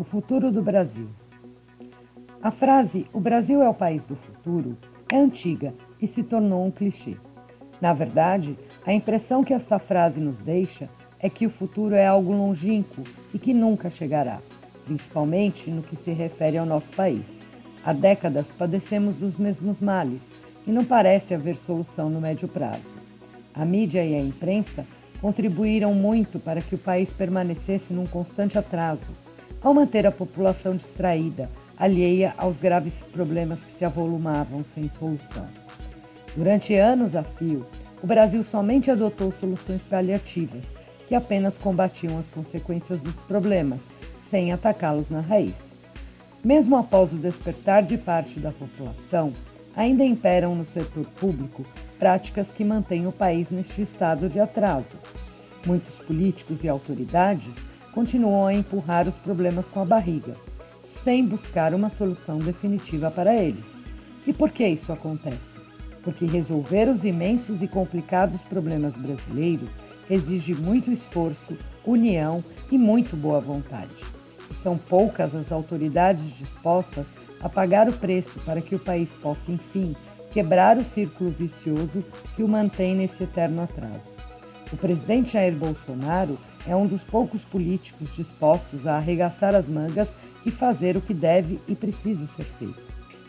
O futuro do Brasil. A frase O Brasil é o país do futuro é antiga e se tornou um clichê. Na verdade, a impressão que esta frase nos deixa é que o futuro é algo longínquo e que nunca chegará, principalmente no que se refere ao nosso país. Há décadas padecemos dos mesmos males e não parece haver solução no médio prazo. A mídia e a imprensa contribuíram muito para que o país permanecesse num constante atraso ao manter a população distraída, alheia aos graves problemas que se avolumavam sem solução. Durante anos a fio, o Brasil somente adotou soluções paliativas, que apenas combatiam as consequências dos problemas, sem atacá-los na raiz. Mesmo após o despertar de parte da população, ainda imperam no setor público práticas que mantêm o país neste estado de atraso. Muitos políticos e autoridades continuam a empurrar os problemas com a barriga, sem buscar uma solução definitiva para eles. E por que isso acontece? Porque resolver os imensos e complicados problemas brasileiros exige muito esforço, união e muito boa vontade. E são poucas as autoridades dispostas a pagar o preço para que o país possa, enfim, quebrar o círculo vicioso que o mantém nesse eterno atraso. O presidente Jair Bolsonaro é um dos poucos políticos dispostos a arregaçar as mangas e fazer o que deve e precisa ser feito.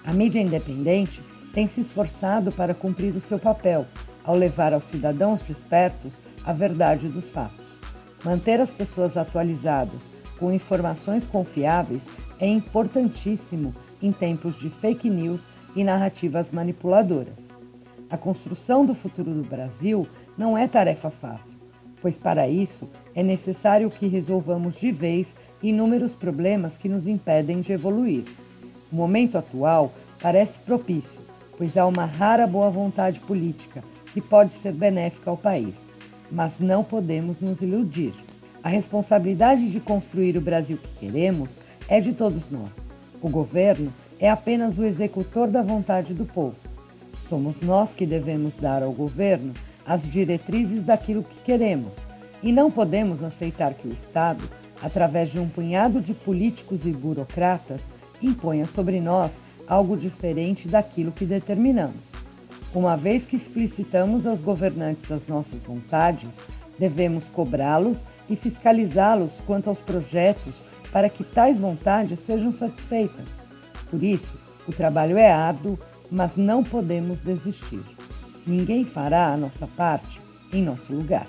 A mídia independente tem se esforçado para cumprir o seu papel ao levar aos cidadãos despertos a verdade dos fatos. Manter as pessoas atualizadas com informações confiáveis é importantíssimo em tempos de fake news e narrativas manipuladoras. A construção do futuro do Brasil não é tarefa fácil, pois para isso é necessário que resolvamos de vez inúmeros problemas que nos impedem de evoluir. O momento atual parece propício, pois há uma rara boa vontade política que pode ser benéfica ao país, mas não podemos nos iludir. A responsabilidade de construir o Brasil que queremos é de todos nós. O governo é apenas o executor da vontade do povo. Somos nós que devemos dar ao governo as diretrizes daquilo que queremos e não podemos aceitar que o Estado, através de um punhado de políticos e burocratas, imponha sobre nós algo diferente daquilo que determinamos. Uma vez que explicitamos aos governantes as nossas vontades, devemos cobrá-los e fiscalizá-los quanto aos projetos para que tais vontades sejam satisfeitas. Por isso, o trabalho é árduo, mas não podemos desistir. Ninguém fará a nossa parte em nosso lugar.